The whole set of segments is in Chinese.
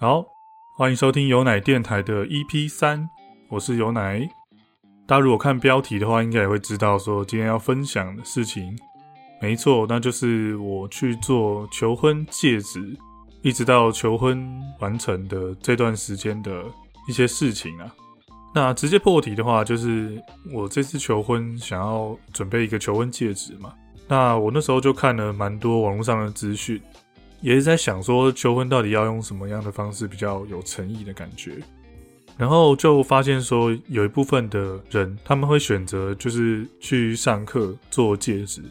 好，欢迎收听有奶电台的 EP 三，我是有奶。大家如果看标题的话，应该也会知道说今天要分享的事情，没错，那就是我去做求婚戒指，一直到求婚完成的这段时间的一些事情啊。那直接破题的话，就是我这次求婚想要准备一个求婚戒指嘛。那我那时候就看了蛮多网络上的资讯。也是在想说，求婚到底要用什么样的方式比较有诚意的感觉，然后就发现说，有一部分的人他们会选择就是去上课做戒指，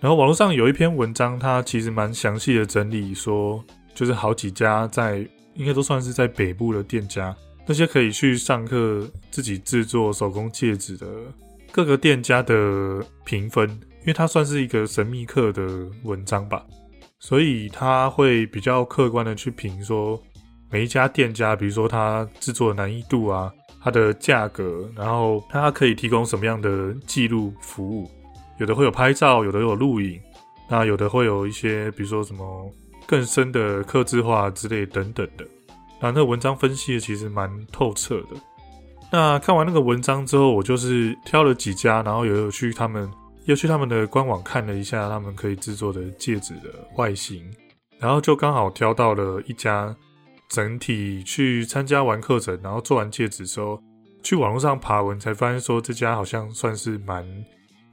然后网络上有一篇文章，它其实蛮详细的整理说，就是好几家在应该都算是在北部的店家，那些可以去上课自己制作手工戒指的各个店家的评分，因为它算是一个神秘客的文章吧。所以他会比较客观的去评说每一家店家，比如说他制作的难易度啊，它的价格，然后它可以提供什么样的记录服务，有的会有拍照，有的有录影，那有的会有一些比如说什么更深的刻字化之类等等的。那那文章分析的其实蛮透彻的。那看完那个文章之后，我就是挑了几家，然后也有去他们。又去他们的官网看了一下，他们可以制作的戒指的外形，然后就刚好挑到了一家。整体去参加完课程，然后做完戒指之后，去网络上爬文，才发现说这家好像算是蛮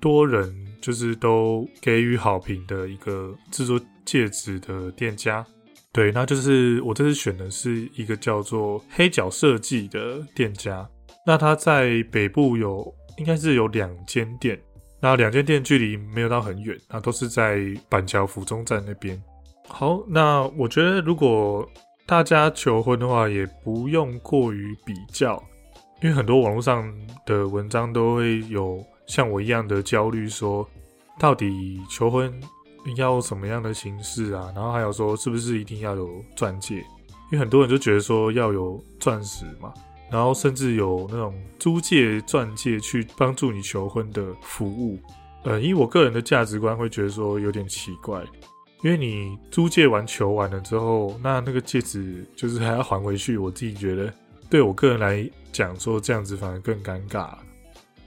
多人就是都给予好评的一个制作戒指的店家。对，那就是我这次选的是一个叫做黑角设计的店家。那它在北部有应该是有两间店。那两间店距离没有到很远，那都是在板桥府中站那边。好，那我觉得如果大家求婚的话，也不用过于比较，因为很多网络上的文章都会有像我一样的焦虑，说到底求婚要什么样的形式啊？然后还有说是不是一定要有钻戒？因为很多人就觉得说要有钻石嘛。然后甚至有那种租借钻戒去帮助你求婚的服务，呃，以我个人的价值观会觉得说有点奇怪，因为你租借完求完了之后，那那个戒指就是还要还回去，我自己觉得对我个人来讲说这样子反而更尴尬。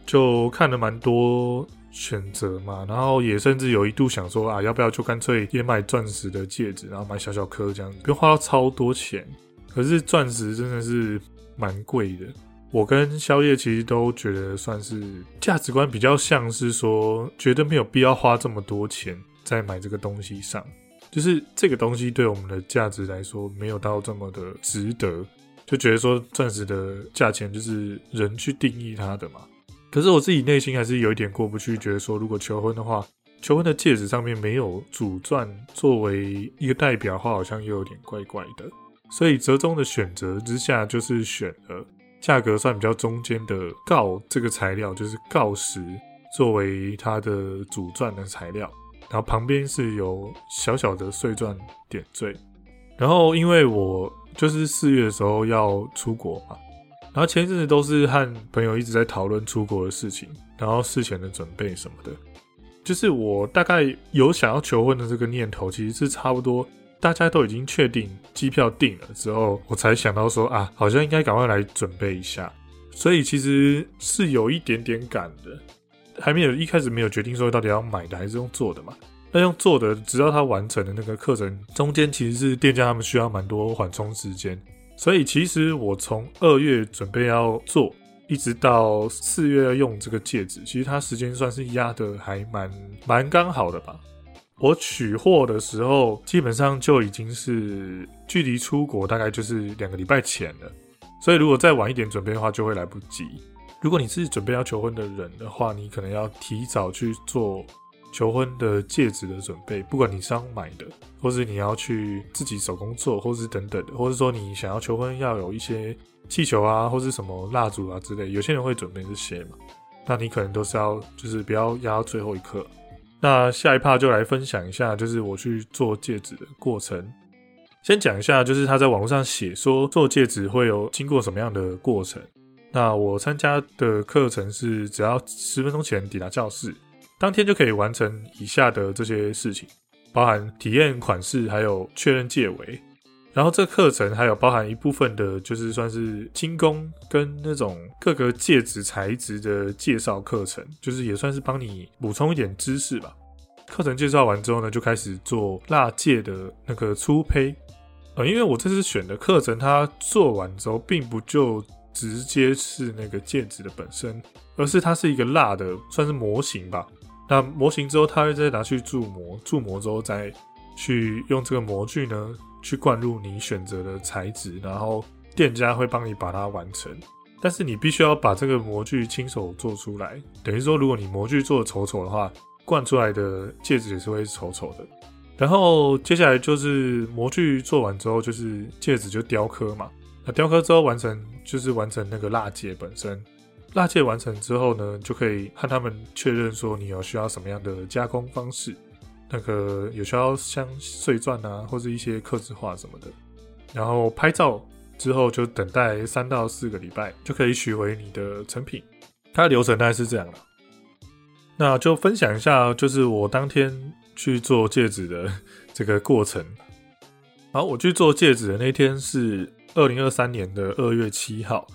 就看了蛮多选择嘛，然后也甚至有一度想说啊，要不要就干脆也买钻石的戒指，然后买小小颗这样子，不用花到超多钱。可是钻石真的是。蛮贵的，我跟宵夜其实都觉得算是价值观比较像是说，觉得没有必要花这么多钱在买这个东西上，就是这个东西对我们的价值来说没有到这么的值得，就觉得说钻石的价钱就是人去定义它的嘛。可是我自己内心还是有一点过不去，觉得说如果求婚的话，求婚的戒指上面没有主钻作为一个代表的话，好像又有点怪怪的。所以折中的选择之下，就是选了价格算比较中间的锆这个材料，就是锆石作为它的主钻的材料，然后旁边是有小小的碎钻点缀。然后因为我就是四月的时候要出国嘛，然后前一阵子都是和朋友一直在讨论出国的事情，然后事前的准备什么的，就是我大概有想要求婚的这个念头，其实是差不多。大家都已经确定机票定了之后，我才想到说啊，好像应该赶快来准备一下。所以其实是有一点点赶的，还没有一开始没有决定说到底要买的还是用做的嘛。那用做的，直到它完成的那个课程中间，其实是店家他们需要蛮多缓冲时间。所以其实我从二月准备要做，一直到四月要用这个戒指，其实它时间算是压的还蛮蛮刚好的吧。我取货的时候，基本上就已经是距离出国大概就是两个礼拜前了，所以如果再晚一点准备的话，就会来不及。如果你是准备要求婚的人的话，你可能要提早去做求婚的戒指的准备，不管你是要买的，或是你要去自己手工做，或是等等的，或者说你想要求婚要有一些气球啊，或是什么蜡烛啊之类，有些人会准备这些嘛，那你可能都是要就是不要压到最后一刻。那下一趴就来分享一下，就是我去做戒指的过程。先讲一下，就是他在网络上写说做戒指会有经过什么样的过程。那我参加的课程是只要十分钟前抵达教室，当天就可以完成以下的这些事情，包含体验款式，还有确认戒围。然后这课程还有包含一部分的，就是算是精工跟那种各个戒指材质的介绍课程，就是也算是帮你补充一点知识吧。课程介绍完之后呢，就开始做蜡戒的那个粗胚。呃，因为我这次选的课程，它做完之后，并不就直接是那个戒指的本身，而是它是一个蜡的，算是模型吧。那模型之后，它会再拿去铸模，铸模之后再去用这个模具呢。去灌入你选择的材质，然后店家会帮你把它完成。但是你必须要把这个模具亲手做出来，等于说，如果你模具做的丑丑的话，灌出来的戒指也是会丑丑的。然后接下来就是模具做完之后，就是戒指就雕刻嘛。那雕刻之后完成，就是完成那个蜡戒本身。蜡戒完成之后呢，就可以和他们确认说你有需要什么样的加工方式。那个有需要像碎钻啊，或者一些刻字化什么的，然后拍照之后就等待三到四个礼拜，就可以取回你的成品。它的流程大概是这样了。那就分享一下，就是我当天去做戒指的这个过程。好，我去做戒指的那天是二零二三年的二月七号，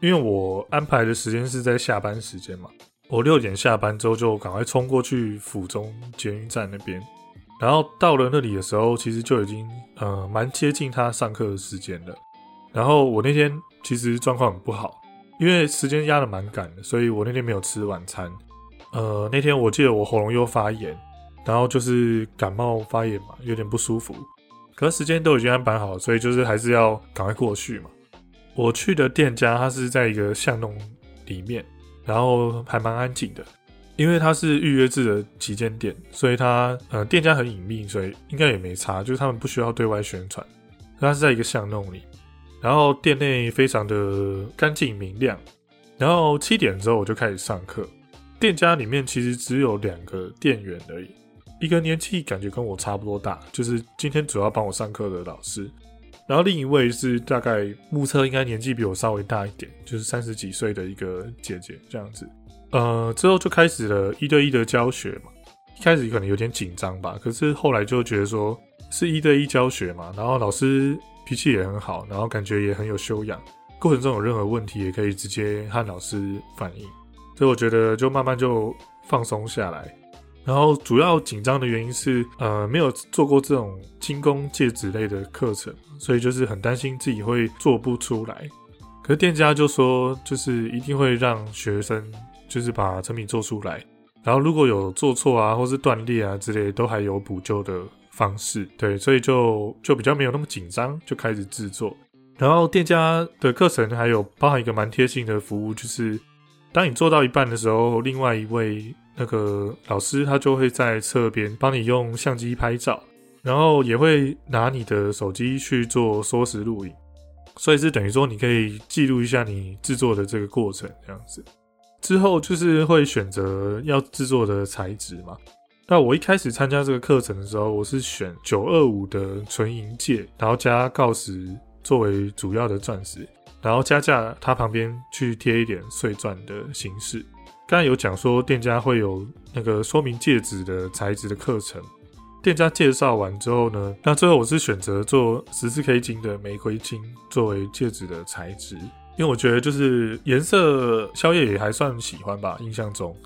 因为我安排的时间是在下班时间嘛。我六点下班之后就赶快冲过去府中捷运站那边，然后到了那里的时候，其实就已经呃蛮接近他上课的时间了。然后我那天其实状况很不好，因为时间压的蛮赶的，所以我那天没有吃晚餐。呃，那天我记得我喉咙又发炎，然后就是感冒发炎嘛，有点不舒服。可是时间都已经安排好，所以就是还是要赶快过去嘛。我去的店家，它是在一个巷弄里面。然后还蛮安静的，因为它是预约制的旗舰店，所以它呃店家很隐秘，所以应该也没差，就是他们不需要对外宣传。它是在一个巷弄里，然后店内非常的干净明亮。然后七点之后我就开始上课，店家里面其实只有两个店员而已，一个年纪感觉跟我差不多大，就是今天主要帮我上课的老师。然后另一位是大概目测应该年纪比我稍微大一点，就是三十几岁的一个姐姐这样子。呃，之后就开始了一对一的教学嘛。一开始可能有点紧张吧，可是后来就觉得说是一对一教学嘛，然后老师脾气也很好，然后感觉也很有修养。过程中有任何问题也可以直接和老师反映，所以我觉得就慢慢就放松下来。然后主要紧张的原因是，呃，没有做过这种精工戒指类的课程，所以就是很担心自己会做不出来。可是店家就说，就是一定会让学生就是把成品做出来，然后如果有做错啊，或是断裂啊之类，都还有补救的方式。对，所以就就比较没有那么紧张，就开始制作。然后店家的课程还有包含一个蛮贴心的服务，就是当你做到一半的时候，另外一位。那个老师他就会在侧边帮你用相机拍照，然后也会拿你的手机去做缩时录影，所以是等于说你可以记录一下你制作的这个过程这样子。之后就是会选择要制作的材质嘛。那我一开始参加这个课程的时候，我是选九二五的纯银戒，然后加锆石作为主要的钻石，然后加价它旁边去贴一点碎钻的形式。刚才有讲说店家会有那个说明戒指的材质的课程，店家介绍完之后呢，那最后我是选择做十四 K 金的玫瑰金作为戒指的材质，因为我觉得就是颜色宵夜也还算喜欢吧，印象中。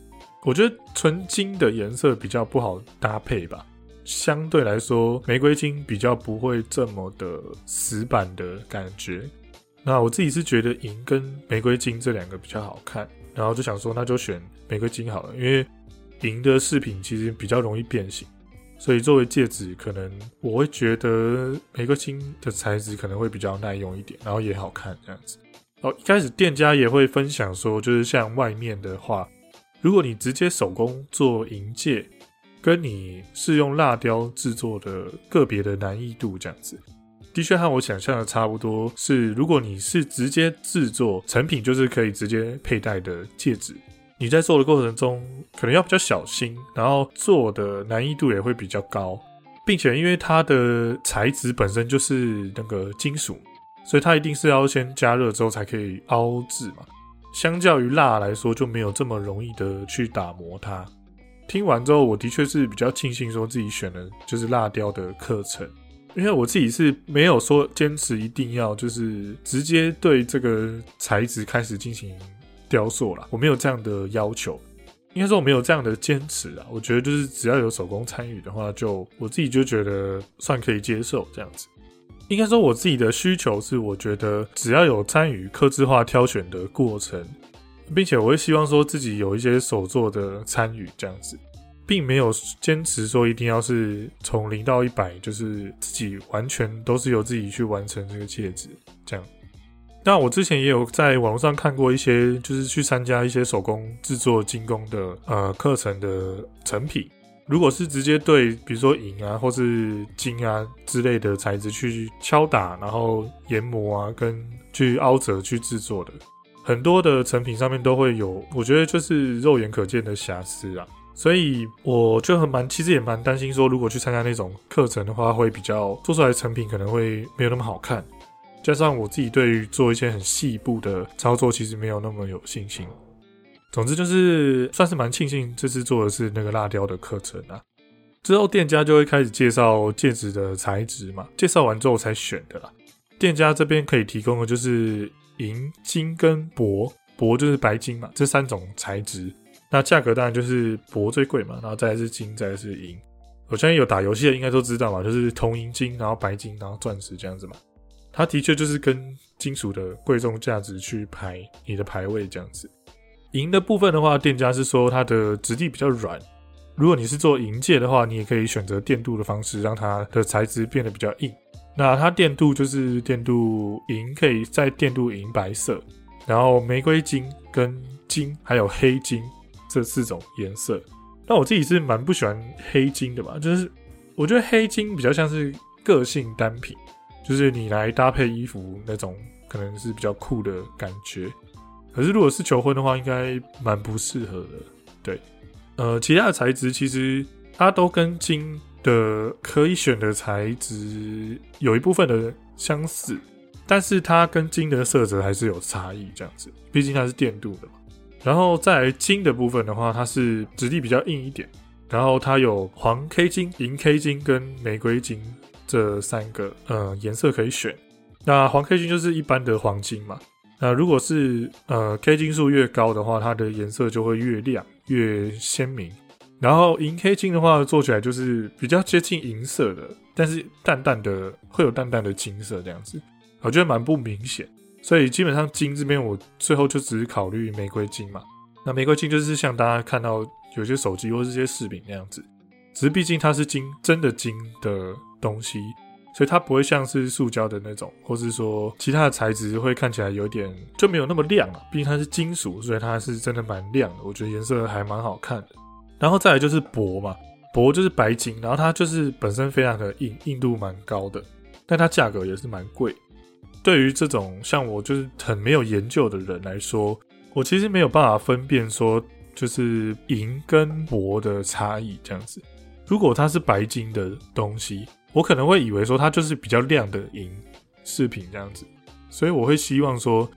我觉得纯金的颜色比较不好搭配吧，相对来说玫瑰金比较不会这么的死板的感觉，那我自己是觉得银跟玫瑰金这两个比较好看。然后就想说，那就选玫瑰金好了，因为银的饰品其实比较容易变形，所以作为戒指，可能我会觉得玫瑰金的材质可能会比较耐用一点，然后也好看这样子。哦，一开始店家也会分享说，就是像外面的话，如果你直接手工做银戒，跟你是用蜡雕制作的个别的难易度这样子。的确和我想象的差不多，是如果你是直接制作成品，就是可以直接佩戴的戒指，你在做的过程中可能要比较小心，然后做的难易度也会比较高，并且因为它的材质本身就是那个金属，所以它一定是要先加热之后才可以凹制嘛。相较于蜡来说，就没有这么容易的去打磨它。听完之后，我的确是比较庆幸说自己选的就是蜡雕的课程。因为我自己是没有说坚持一定要就是直接对这个材质开始进行雕塑啦，我没有这样的要求。应该说我没有这样的坚持啊，我觉得就是只要有手工参与的话，就我自己就觉得算可以接受这样子。应该说我自己的需求是，我觉得只要有参与刻字化挑选的过程，并且我会希望说自己有一些手作的参与这样子，并没有坚持说一定要是从零到一百，就是自己完全都是由自己去完成这个戒指这样。那我之前也有在网络上看过一些，就是去参加一些手工制作精工的呃课程的成品。如果是直接对比如说银啊或是金啊之类的材质去敲打，然后研磨啊跟去凹折去制作的，很多的成品上面都会有，我觉得就是肉眼可见的瑕疵啊。所以我就很蛮，其实也蛮担心说，如果去参加那种课程的话，会比较做出来的成品可能会没有那么好看。加上我自己对于做一些很细部的操作，其实没有那么有信心。总之就是算是蛮庆幸这次做的是那个蜡雕的课程啊。之后店家就会开始介绍戒指的材质嘛，介绍完之后才选的啦。店家这边可以提供的就是银、金跟铂，铂就是白金嘛，这三种材质。那价格当然就是铂最贵嘛，然后再是金，再是银。我相信有打游戏的应该都知道嘛，就是铜、银、金，然后白金，然后钻石这样子嘛。它的确就是跟金属的贵重价值去排你的排位这样子。银的部分的话，店家是说它的质地比较软。如果你是做银戒的话，你也可以选择电镀的方式，让它的材质变得比较硬。那它电镀就是电镀银，可以再电镀银白色，然后玫瑰金、跟金还有黑金这四种颜色。那我自己是蛮不喜欢黑金的吧，就是我觉得黑金比较像是个性单品。就是你来搭配衣服那种，可能是比较酷的感觉。可是如果是求婚的话，应该蛮不适合的。对，呃，其他的材质其实它都跟金的可以选的材质有一部分的相似，但是它跟金的色泽还是有差异。这样子，毕竟它是电镀的嘛。然后在金的部分的话，它是质地比较硬一点。然后它有黄 K 金、银 K 金跟玫瑰金。这三个呃颜色可以选，那黄 K 金就是一般的黄金嘛。那如果是呃 K 金数越高的话，它的颜色就会越亮越鲜明。然后银 K 金的话，做起来就是比较接近银色的，但是淡淡的会有淡淡的金色这样子，我觉得蛮不明显。所以基本上金这边我最后就只考虑玫瑰金嘛。那玫瑰金就是像大家看到有些手机或是些饰品那样子，只是毕竟它是金真的金的。东西，所以它不会像是塑胶的那种，或是说其他的材质会看起来有点就没有那么亮啊。毕竟它是金属，所以它是真的蛮亮的。我觉得颜色还蛮好看的。然后再来就是铂嘛，铂就是白金，然后它就是本身非常的硬，硬度蛮高的，但它价格也是蛮贵。对于这种像我就是很没有研究的人来说，我其实没有办法分辨说就是银跟铂的差异这样子。如果它是白金的东西，我可能会以为说它就是比较亮的银饰品这样子，所以我会希望说，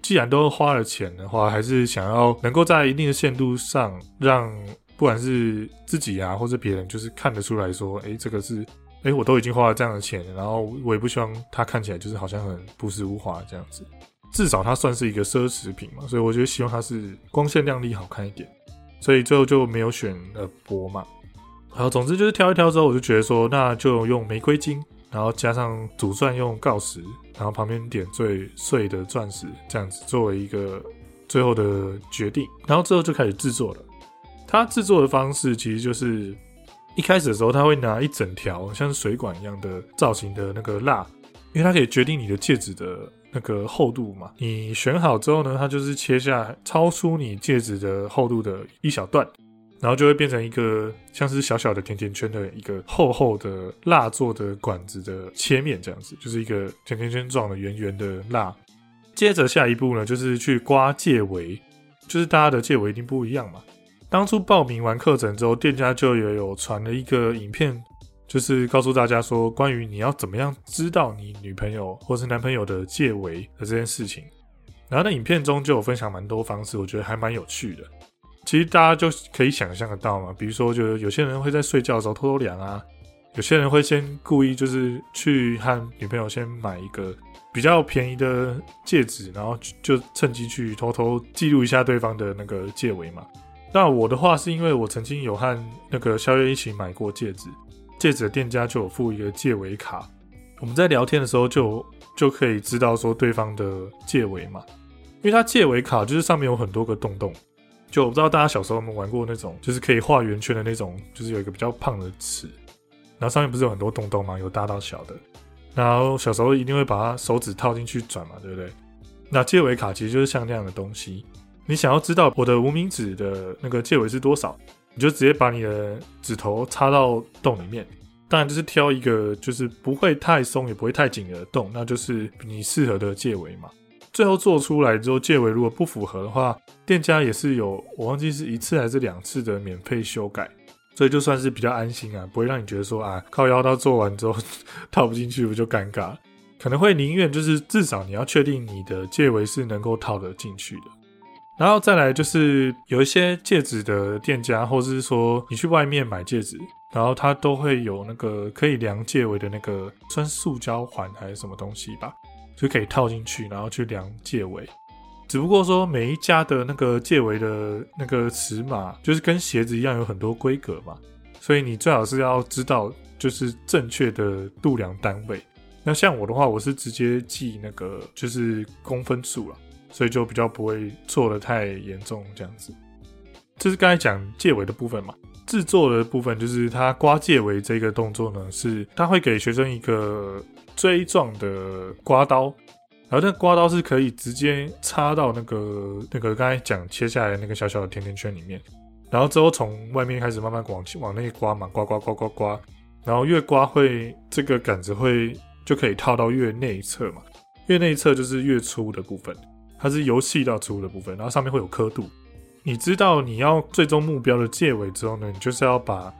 既然都花了钱的话，还是想要能够在一定的限度上，让不管是自己啊或者别人，就是看得出来说，哎，这个是，哎，我都已经花了这样的钱，然后我也不希望它看起来就是好像很朴实无华这样子，至少它算是一个奢侈品嘛，所以我觉得希望它是光鲜亮丽好看一点，所以最后就没有选呃铂嘛。好，总之就是挑一挑之后，我就觉得说，那就用玫瑰金，然后加上主钻用锆石，然后旁边点缀碎的钻石，这样子作为一个最后的决定。然后之后就开始制作了。它制作的方式其实就是一开始的时候，他会拿一整条像水管一样的造型的那个蜡，因为它可以决定你的戒指的那个厚度嘛。你选好之后呢，它就是切下超出你戒指的厚度的一小段。然后就会变成一个像是小小的甜甜圈的一个厚厚的蜡做的管子的切面，这样子就是一个甜甜圈状的圆圆的蜡。接着下一步呢，就是去刮戒围，就是大家的戒围一定不一样嘛。当初报名完课程之后，店家就有有传了一个影片，就是告诉大家说关于你要怎么样知道你女朋友或是男朋友的戒围的这件事情。然后那影片中就有分享蛮多方式，我觉得还蛮有趣的。其实大家就可以想象得到嘛，比如说，就有些人会在睡觉的时候偷偷量啊，有些人会先故意就是去和女朋友先买一个比较便宜的戒指，然后就趁机去偷偷记录一下对方的那个戒围嘛。那我的话是因为我曾经有和那个肖月一起买过戒指，戒指的店家就有附一个戒围卡，我们在聊天的时候就就可以知道说对方的戒围嘛，因为它戒围卡就是上面有很多个洞洞。就我不知道大家小时候有没有玩过那种，就是可以画圆圈的那种，就是有一个比较胖的尺。然后上面不是有很多洞洞吗？有大到小的。然后小时候一定会把它手指套进去转嘛，对不对？那戒尾卡其实就是像那样的东西。你想要知道我的无名指的那个戒尾是多少，你就直接把你的指头插到洞里面。当然就是挑一个就是不会太松也不会太紧的洞，那就是你适合的戒尾嘛。最后做出来之后，戒尾如果不符合的话，店家也是有我忘记是一次还是两次的免费修改。所以就算是比较安心啊，不会让你觉得说啊靠腰到做完之后套不进去，不就尴尬？可能会宁愿就是至少你要确定你的戒围是能够套得进去的。然后再来就是有一些戒指的店家，或者是说你去外面买戒指，然后它都会有那个可以量戒围的那个算塑胶环还是什么东西吧，就可以套进去，然后去量戒围。只不过说每一家的那个戒围的那个尺码，就是跟鞋子一样有很多规格嘛，所以你最好是要知道就是正确的度量单位。那像我的话，我是直接记那个就是公分数了，所以就比较不会错的太严重这样子。这是刚才讲戒围的部分嘛，制作的部分就是他刮戒围这个动作呢，是他会给学生一个锥状的刮刀。然后那刮刀是可以直接插到那个那个刚才讲切下来那个小小的甜甜圈里面，然后之后从外面开始慢慢往往内刮嘛，刮刮刮刮刮，然后越刮会这个杆子会就可以套到越内侧嘛，越内侧就是越粗的部分，它是由细到粗的部分，然后上面会有刻度。你知道你要最终目标的戒尾之后呢，你就是要把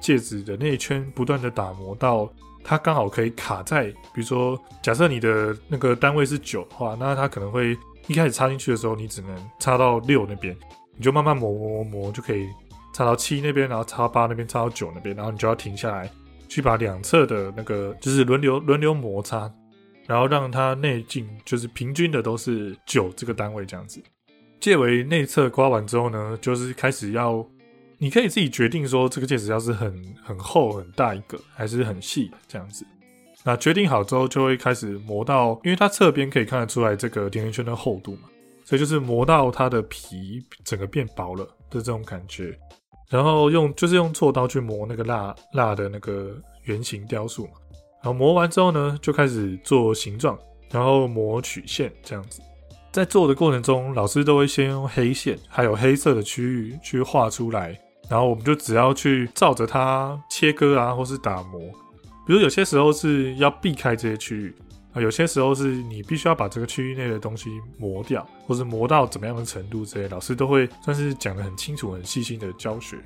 戒指的内圈不断的打磨到。它刚好可以卡在，比如说，假设你的那个单位是九的话，那它可能会一开始插进去的时候，你只能插到六那边，你就慢慢磨磨磨磨，就可以插到七那边，然后插到八那边，插到九那边，然后你就要停下来，去把两侧的那个就是轮流轮流摩擦，然后让它内径就是平均的都是九这个单位这样子。戒为内侧刮完之后呢，就是开始要。你可以自己决定说这个戒指要是很很厚很大一个，还是很细这样子。那决定好之后，就会开始磨到，因为它侧边可以看得出来这个甜甜圈的厚度嘛，所以就是磨到它的皮整个变薄了的这种感觉。然后用就是用锉刀去磨那个蜡蜡的那个圆形雕塑嘛。然后磨完之后呢，就开始做形状，然后磨曲线这样子。在做的过程中，老师都会先用黑线还有黑色的区域去画出来。然后我们就只要去照着它切割啊，或是打磨。比如有些时候是要避开这些区域啊，有些时候是你必须要把这个区域内的东西磨掉，或是磨到怎么样的程度，这些老师都会算是讲得很清楚、很细心的教学，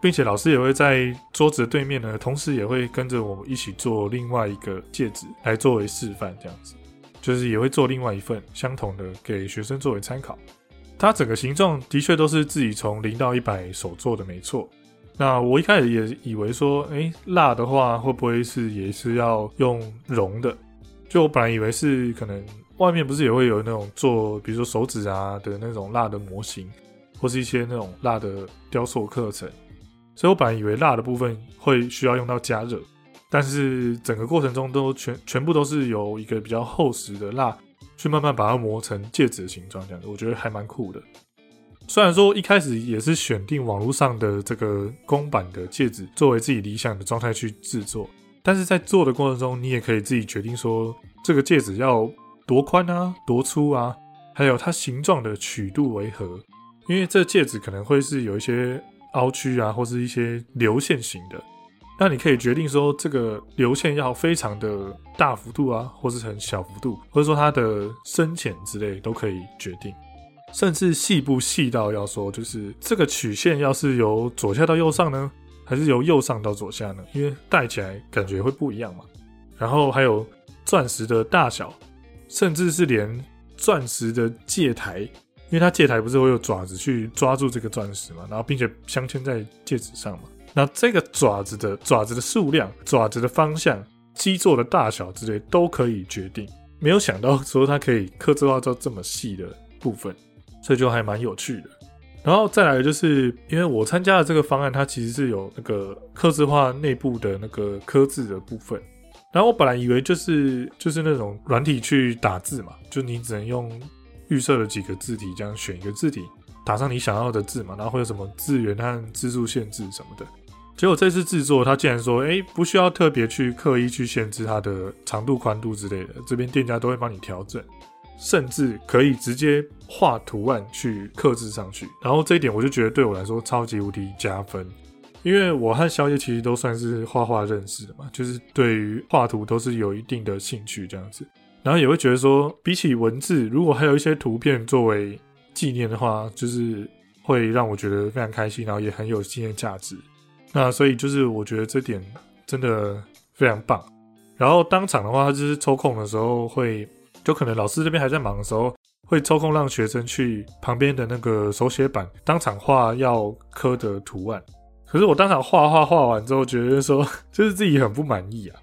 并且老师也会在桌子的对面呢，同时也会跟着我们一起做另外一个戒指来作为示范，这样子，就是也会做另外一份相同的给学生作为参考。它整个形状的确都是自己从零到一百手做的，没错。那我一开始也以为说，哎，蜡的话会不会是也是要用熔的？就我本来以为是可能外面不是也会有那种做，比如说手指啊的那种蜡的模型，或是一些那种蜡的雕塑课程。所以我本来以为蜡的部分会需要用到加热，但是整个过程中都全全部都是有一个比较厚实的蜡。去慢慢把它磨成戒指的形状，这样子我觉得还蛮酷的。虽然说一开始也是选定网络上的这个公版的戒指作为自己理想的状态去制作，但是在做的过程中，你也可以自己决定说这个戒指要多宽啊、多粗啊，还有它形状的曲度为何。因为这戒指可能会是有一些凹曲啊，或是一些流线型的。那你可以决定说，这个流线要非常的大幅度啊，或是很小幅度，或者说它的深浅之类都可以决定，甚至细不细到要说，就是这个曲线要是由左下到右上呢，还是由右上到左下呢？因为戴起来感觉会不一样嘛。然后还有钻石的大小，甚至是连钻石的戒台，因为它戒台不是会有爪子去抓住这个钻石嘛，然后并且镶嵌在戒指上嘛。那这个爪子的爪子的数量、爪子的方向、基座的大小之类都可以决定。没有想到说它可以刻字化到这么细的部分，所以就还蛮有趣的。然后再来就是，因为我参加的这个方案，它其实是有那个刻字化内部的那个刻字的部分。然后我本来以为就是就是那种软体去打字嘛，就你只能用预设了几个字体这样选一个字体，打上你想要的字嘛，然后会有什么字源和字数限制什么的。结果这次制作，他竟然说：“哎，不需要特别去刻意去限制它的长度、宽度之类的，这边店家都会帮你调整，甚至可以直接画图案去刻字上去。然后这一点，我就觉得对我来说超级无敌加分，因为我和宵夜其实都算是画画认识的嘛，就是对于画图都是有一定的兴趣这样子。然后也会觉得说，比起文字，如果还有一些图片作为纪念的话，就是会让我觉得非常开心，然后也很有纪念价值。”那所以就是我觉得这点真的非常棒。然后当场的话，他就是抽空的时候会，就可能老师这边还在忙的时候，会抽空让学生去旁边的那个手写板当场画要刻的图案。可是我当场画画画完之后，觉得说 就是自己很不满意啊，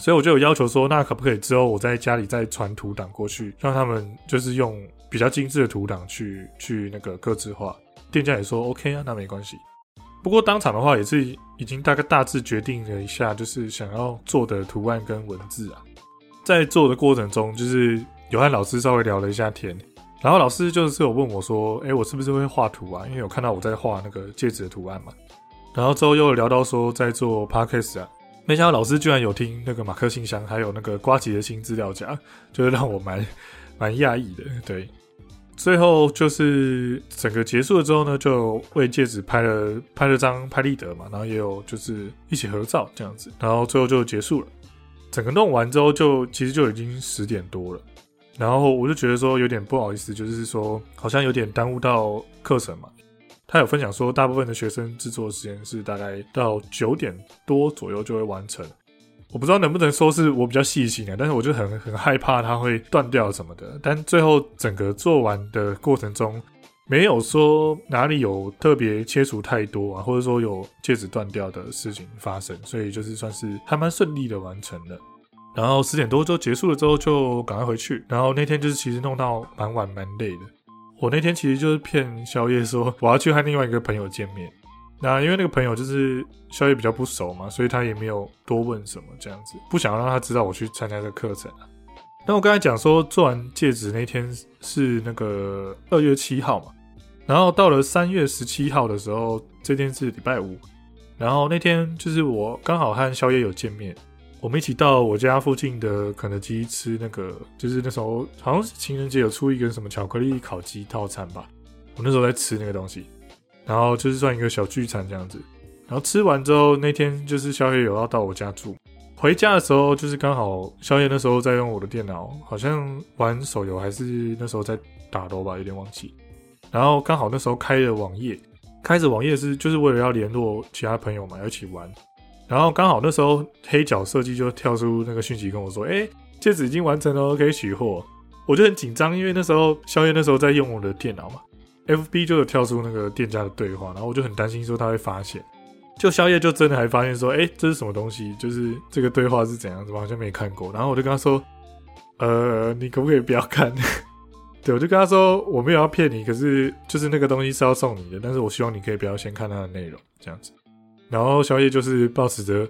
所以我就有要求说，那可不可以之后我在家里再传图档过去，让他们就是用比较精致的图档去去那个刻字画。店家也说 OK 啊，那没关系。不过当场的话也是已经大概大致决定了一下，就是想要做的图案跟文字啊，在做的过程中，就是有和老师稍微聊了一下天，然后老师就是有问我说：“哎，我是不是会画图啊？”因为有看到我在画那个戒指的图案嘛。然后之后又聊到说在做 podcast 啊，没想到老师居然有听那个马克信箱，还有那个瓜吉的新资料夹，就是让我蛮蛮讶异的，对。最后就是整个结束了之后呢，就为戒指拍了拍了张拍立得嘛，然后也有就是一起合照这样子，然后最后就结束了。整个弄完之后，就其实就已经十点多了，然后我就觉得说有点不好意思，就是说好像有点耽误到课程嘛。他有分享说，大部分的学生制作时间是大概到九点多左右就会完成。我不知道能不能说是我比较细心啊，但是我就很很害怕它会断掉什么的。但最后整个做完的过程中，没有说哪里有特别切除太多啊，或者说有戒指断掉的事情发生，所以就是算是还蛮顺利的完成了。然后十点多就结束了之后，就赶快回去。然后那天就是其实弄到蛮晚蛮累的。我那天其实就是骗宵夜说我要去和另外一个朋友见面。那因为那个朋友就是宵夜比较不熟嘛，所以他也没有多问什么这样子，不想让他知道我去参加这个课程。那我刚才讲说做完戒指那天是那个二月七号嘛，然后到了三月十七号的时候，这天是礼拜五，然后那天就是我刚好和宵夜有见面，我们一起到我家附近的肯德基吃那个，就是那时候好像是情人节有出一个什么巧克力烤鸡套餐吧，我那时候在吃那个东西。然后就是算一个小聚餐这样子，然后吃完之后那天就是宵夜有要到我家住，回家的时候就是刚好宵夜那时候在用我的电脑，好像玩手游还是那时候在打斗吧，有点忘记。然后刚好那时候开了网页，开着网页是就是为了要联络其他朋友嘛，要一起玩。然后刚好那时候黑角设计就跳出那个讯息跟我说：“哎，戒指已经完成了，可以取货。”我就很紧张，因为那时候宵夜那时候在用我的电脑嘛。F B 就有跳出那个店家的对话，然后我就很担心说他会发现，就宵夜就真的还发现说，哎，这是什么东西？就是这个对话是怎样子？我好像没看过。然后我就跟他说，呃，你可不可以不要看？对，我就跟他说，我没有要骗你，可是就是那个东西是要送你的，但是我希望你可以不要先看它的内容，这样子。然后宵夜就是抱持着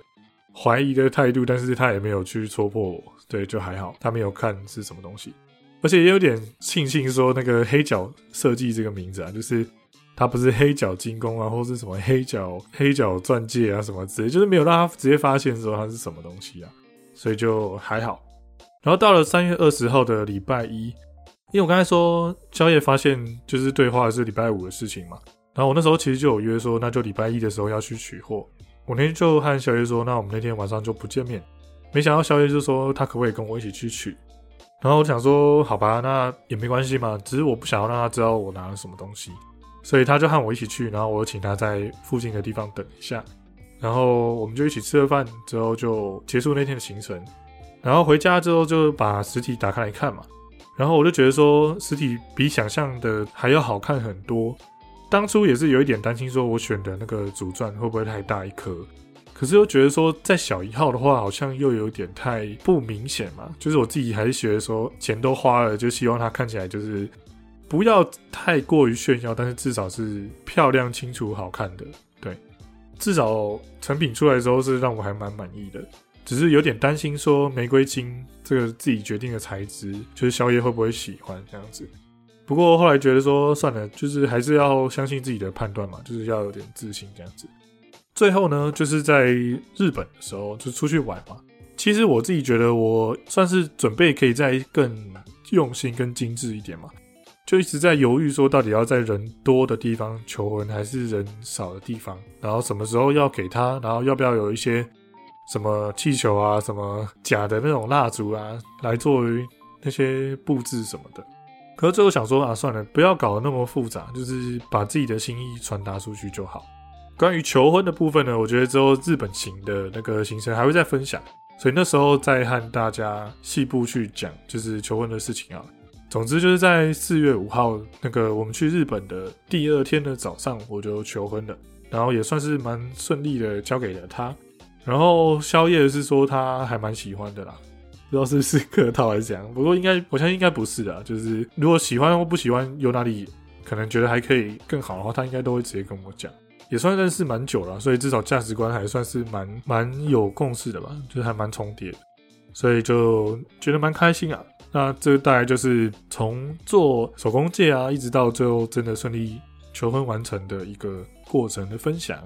怀疑的态度，但是他也没有去戳破我，对，就还好，他没有看是什么东西。而且也有点庆幸，说那个黑角设计这个名字啊，就是它不是黑角精工啊，或是什么黑角黑角钻戒啊什么之类，就是没有让他直接发现说它是什么东西啊，所以就还好。然后到了三月二十号的礼拜一，因为我刚才说宵夜发现就是对话是礼拜五的事情嘛，然后我那时候其实就有约说，那就礼拜一的时候要去取货。我那天就和小叶说，那我们那天晚上就不见面。没想到小叶就说他可不可以跟我一起去取。然后我想说，好吧，那也没关系嘛，只是我不想要让他知道我拿了什么东西，所以他就和我一起去，然后我请他在附近的地方等一下，然后我们就一起吃了饭，之后就结束那天的行程。然后回家之后就把实体打开来看嘛，然后我就觉得说实体比想象的还要好看很多，当初也是有一点担心，说我选的那个主钻会不会太大一颗，可是又觉得说在小一号的话，好像又有点太不明显嘛。就是我自己还是觉得说钱都花了，就希望它看起来就是不要太过于炫耀，但是至少是漂亮、清楚、好看的。对，至少成品出来的时候是让我还蛮满意的。只是有点担心说玫瑰金这个自己决定的材质，就是宵夜会不会喜欢这样子。不过后来觉得说算了，就是还是要相信自己的判断嘛，就是要有点自信这样子。最后呢，就是在日本的时候就出去玩嘛。其实我自己觉得我算是准备可以再更用心、更精致一点嘛，就一直在犹豫说到底要在人多的地方求婚还是人少的地方，然后什么时候要给他，然后要不要有一些什么气球啊、什么假的那种蜡烛啊，来作为那些布置什么的。可是最后想说啊，算了，不要搞得那么复杂，就是把自己的心意传达出去就好。关于求婚的部分呢，我觉得之后日本行的那个行程还会再分享，所以那时候再和大家细部去讲，就是求婚的事情啊。总之就是在四月五号那个我们去日本的第二天的早上，我就求婚了，然后也算是蛮顺利的交给了他。然后宵夜是说他还蛮喜欢的啦，不知道是不是客套还是怎样，不过应该我相信应该不是的，就是如果喜欢或不喜欢有哪里可能觉得还可以更好的话，他应该都会直接跟我讲。也算认识蛮久了，所以至少价值观还算是蛮蛮有共识的吧，就是还蛮重叠，所以就觉得蛮开心啊。那这大概就是从做手工戒啊，一直到最后真的顺利求婚完成的一个过程的分享。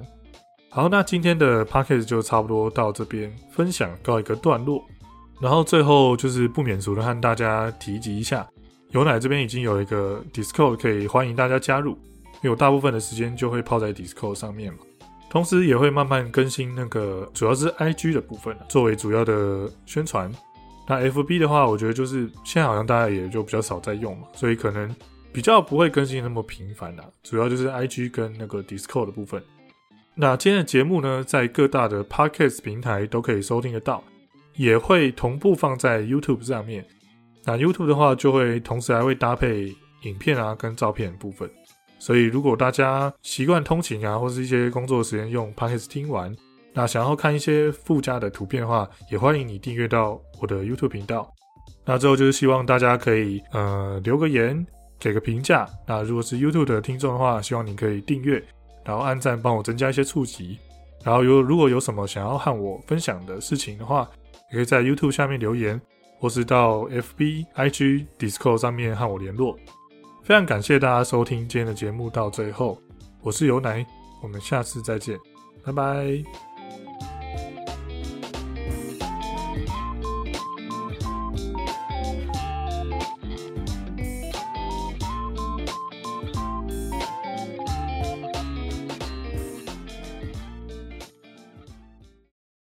好，那今天的 p o c k e 就差不多到这边分享告一个段落，然后最后就是不免俗的和大家提及一下，有奶这边已经有一个 Discord 可以欢迎大家加入。因为我大部分的时间就会泡在 Discord 上面嘛，同时也会慢慢更新那个主要是 IG 的部分作为主要的宣传。那 FB 的话，我觉得就是现在好像大家也就比较少在用嘛，所以可能比较不会更新那么频繁啦。主要就是 IG 跟那个 Discord 的部分。那今天的节目呢，在各大的 Podcast 平台都可以收听得到，也会同步放在 YouTube 上面。那 YouTube 的话，就会同时还会搭配影片啊跟照片部分。所以，如果大家习惯通勤啊，或是一些工作时间用 Podcast 听完，那想要看一些附加的图片的话，也欢迎你订阅到我的 YouTube 频道。那最后就是希望大家可以呃留个言，给个评价。那如果是 YouTube 的听众的话，希望你可以订阅，然后按赞，帮我增加一些触及。然后有如果有什么想要和我分享的事情的话，也可以在 YouTube 下面留言，或是到 FB、IG、Discord 上面和我联络。非常感谢大家收听今天的节目到最后，我是尤奶，我们下次再见，拜拜。